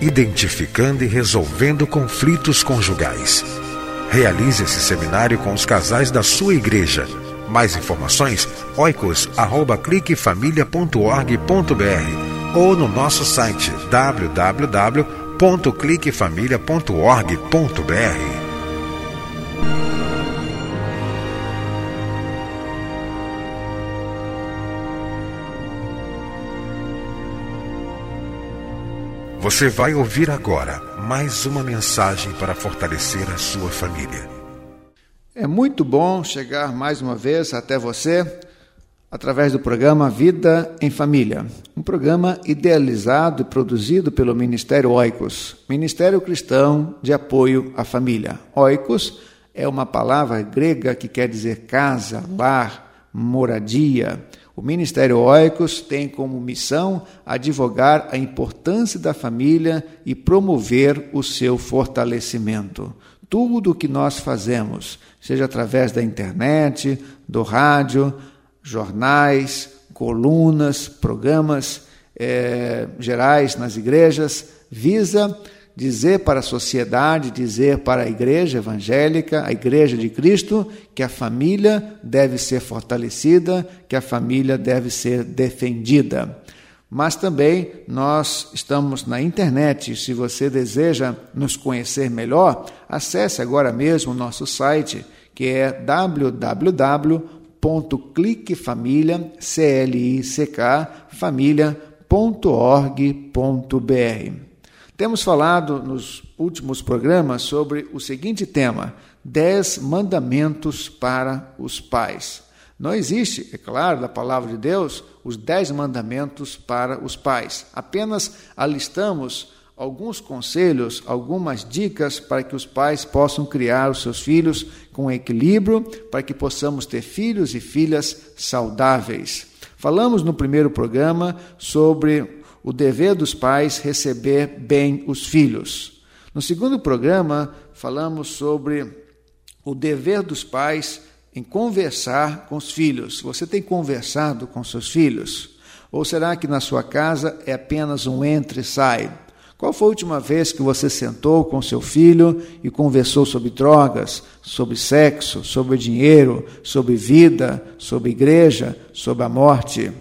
Identificando e resolvendo conflitos conjugais. Realize esse seminário com os casais da sua igreja. Mais informações, oicos.cliquefamilia.org.br ou no nosso site www.cliquefamilia.org.br. Você vai ouvir agora mais uma mensagem para fortalecer a sua família. É muito bom chegar mais uma vez até você através do programa Vida em Família, um programa idealizado e produzido pelo Ministério Oicos, Ministério Cristão de Apoio à Família. Oikos é uma palavra grega que quer dizer casa, lar, moradia. O Ministério Oicos tem como missão advogar a importância da família e promover o seu fortalecimento. Tudo o que nós fazemos, seja através da internet, do rádio, jornais, colunas, programas eh, gerais nas igrejas, visa dizer para a sociedade, dizer para a igreja evangélica, a igreja de Cristo, que a família deve ser fortalecida, que a família deve ser defendida. Mas também nós estamos na internet. Se você deseja nos conhecer melhor, acesse agora mesmo o nosso site, que é www.cliquefamilia.org.br. Temos falado nos últimos programas sobre o seguinte tema: Dez Mandamentos para os Pais. Não existe, é claro, da palavra de Deus, os dez mandamentos para os pais. Apenas alistamos alguns conselhos, algumas dicas para que os pais possam criar os seus filhos com equilíbrio, para que possamos ter filhos e filhas saudáveis. Falamos no primeiro programa sobre o dever dos pais receber bem os filhos. No segundo programa, falamos sobre o dever dos pais em conversar com os filhos. Você tem conversado com seus filhos? Ou será que na sua casa é apenas um entre e sai? Qual foi a última vez que você sentou com seu filho e conversou sobre drogas, sobre sexo, sobre dinheiro, sobre vida, sobre igreja, sobre a morte?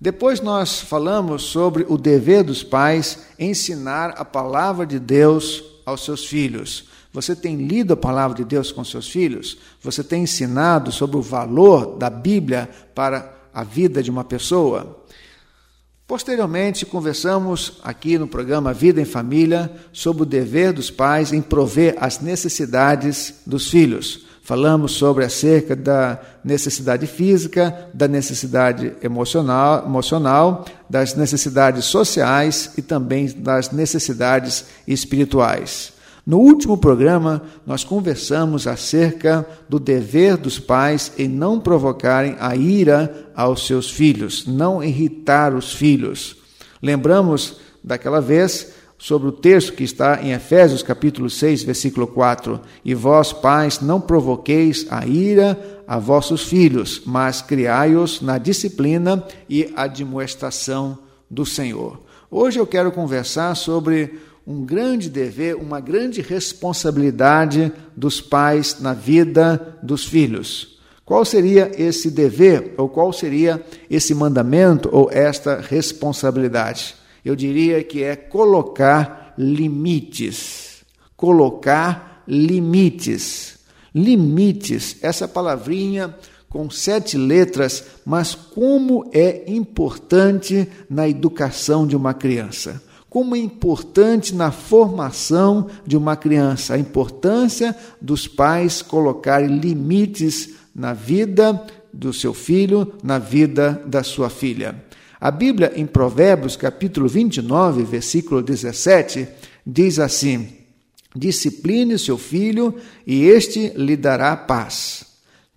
Depois nós falamos sobre o dever dos pais ensinar a palavra de Deus aos seus filhos. Você tem lido a palavra de Deus com seus filhos? Você tem ensinado sobre o valor da Bíblia para a vida de uma pessoa? Posteriormente, conversamos aqui no programa Vida em Família sobre o dever dos pais em prover as necessidades dos filhos. Falamos sobre acerca da necessidade física, da necessidade emocional, emocional, das necessidades sociais e também das necessidades espirituais. No último programa, nós conversamos acerca do dever dos pais em não provocarem a ira aos seus filhos, não irritar os filhos. Lembramos daquela vez sobre o texto que está em Efésios capítulo 6, versículo 4: E vós, pais, não provoqueis a ira a vossos filhos, mas criai-os na disciplina e admoestação do Senhor. Hoje eu quero conversar sobre um grande dever, uma grande responsabilidade dos pais na vida dos filhos. Qual seria esse dever, ou qual seria esse mandamento, ou esta responsabilidade? Eu diria que é colocar limites. Colocar limites. Limites, essa palavrinha com sete letras, mas como é importante na educação de uma criança. Como é importante na formação de uma criança, a importância dos pais colocarem limites na vida do seu filho, na vida da sua filha. A Bíblia, em Provérbios, capítulo 29, versículo 17, diz assim: Discipline seu filho, e este lhe dará paz.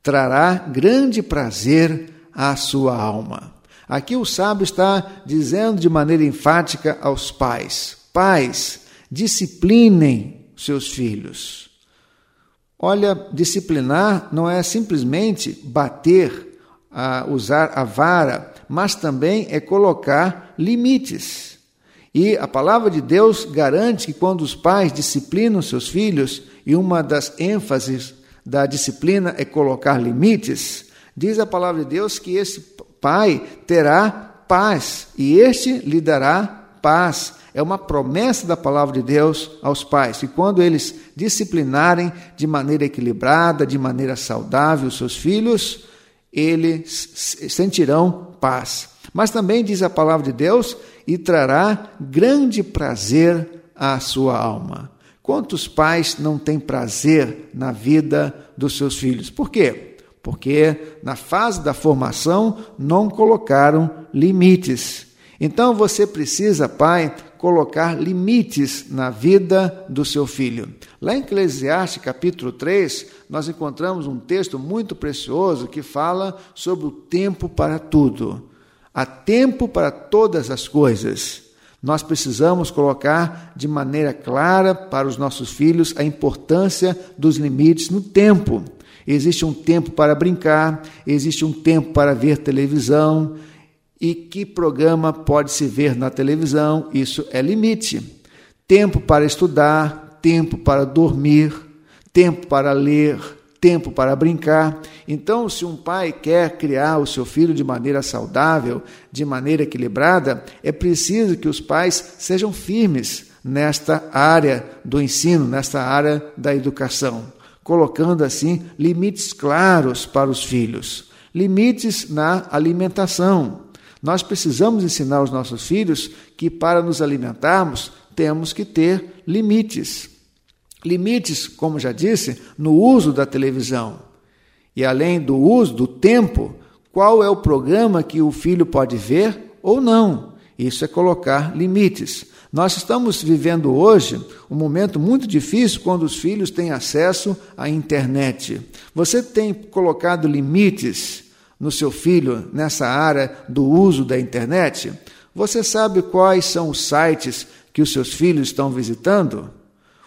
Trará grande prazer à sua alma. Aqui o sábio está dizendo de maneira enfática aos pais: Pais, disciplinem seus filhos. Olha, disciplinar não é simplesmente bater, usar a vara, mas também é colocar limites. E a palavra de Deus garante que quando os pais disciplinam seus filhos, e uma das ênfases da disciplina é colocar limites, diz a palavra de Deus que esse pai terá paz e este lhe dará paz. É uma promessa da palavra de Deus aos pais, e quando eles disciplinarem de maneira equilibrada, de maneira saudável seus filhos, eles sentirão paz. Mas também diz a palavra de Deus e trará grande prazer à sua alma. Quantos pais não têm prazer na vida dos seus filhos? Por quê? Porque na fase da formação não colocaram limites. Então você precisa, pai, colocar limites na vida do seu filho. Lá em Eclesiastes capítulo 3, nós encontramos um texto muito precioso que fala sobre o tempo para tudo. Há tempo para todas as coisas. Nós precisamos colocar de maneira clara para os nossos filhos a importância dos limites no tempo. Existe um tempo para brincar, existe um tempo para ver televisão. E que programa pode se ver na televisão? Isso é limite. Tempo para estudar, tempo para dormir, tempo para ler, tempo para brincar. Então, se um pai quer criar o seu filho de maneira saudável, de maneira equilibrada, é preciso que os pais sejam firmes nesta área do ensino, nesta área da educação, colocando assim limites claros para os filhos, limites na alimentação. Nós precisamos ensinar aos nossos filhos que para nos alimentarmos temos que ter limites. Limites, como já disse, no uso da televisão. E além do uso do tempo, qual é o programa que o filho pode ver ou não? Isso é colocar limites. Nós estamos vivendo hoje um momento muito difícil quando os filhos têm acesso à internet. Você tem colocado limites no seu filho nessa área do uso da internet? Você sabe quais são os sites que os seus filhos estão visitando?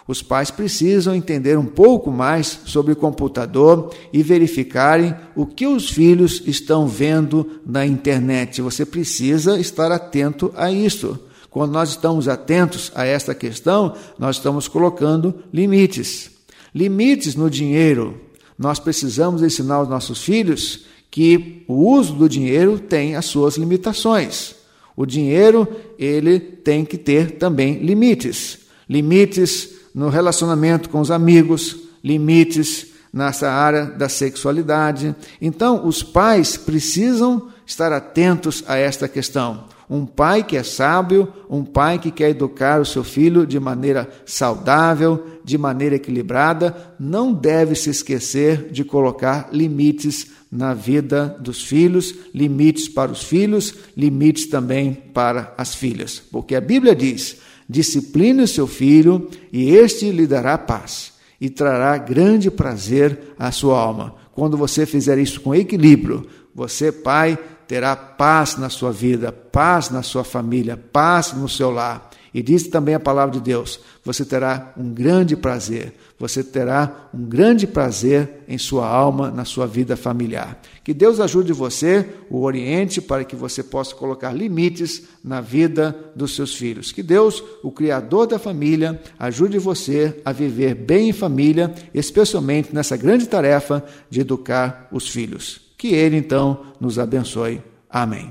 Os pais precisam entender um pouco mais sobre o computador e verificarem o que os filhos estão vendo na internet. Você precisa estar atento a isso. Quando nós estamos atentos a esta questão, nós estamos colocando limites. Limites no dinheiro. Nós precisamos ensinar aos nossos filhos que o uso do dinheiro tem as suas limitações. O dinheiro, ele tem que ter também limites. Limites no relacionamento com os amigos, limites nessa área da sexualidade. Então, os pais precisam estar atentos a esta questão. Um pai que é sábio, um pai que quer educar o seu filho de maneira saudável, de maneira equilibrada, não deve se esquecer de colocar limites na vida dos filhos, limites para os filhos, limites também para as filhas. Porque a Bíblia diz: discipline o seu filho, e este lhe dará paz, e trará grande prazer à sua alma. Quando você fizer isso com equilíbrio, você, pai, terá paz na sua vida, paz na sua família, paz no seu lar. E diz também a palavra de Deus: você terá um grande prazer, você terá um grande prazer em sua alma, na sua vida familiar. Que Deus ajude você, o oriente, para que você possa colocar limites na vida dos seus filhos. Que Deus, o Criador da família, ajude você a viver bem em família, especialmente nessa grande tarefa de educar os filhos. Que Ele, então, nos abençoe. Amém.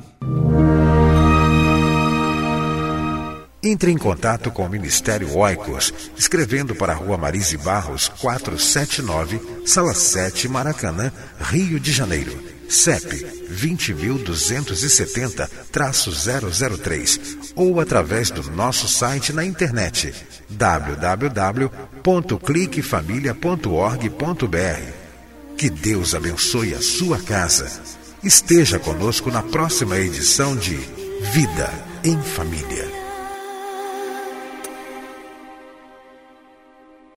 Entre em contato com o Ministério Oicos, escrevendo para a Rua Marise Barros, 479, Sala 7, Maracanã, Rio de Janeiro CEP 20.270-003 ou através do nosso site na internet www.cliquefamilia.org.br. Que Deus abençoe a sua casa. Esteja conosco na próxima edição de Vida em Família.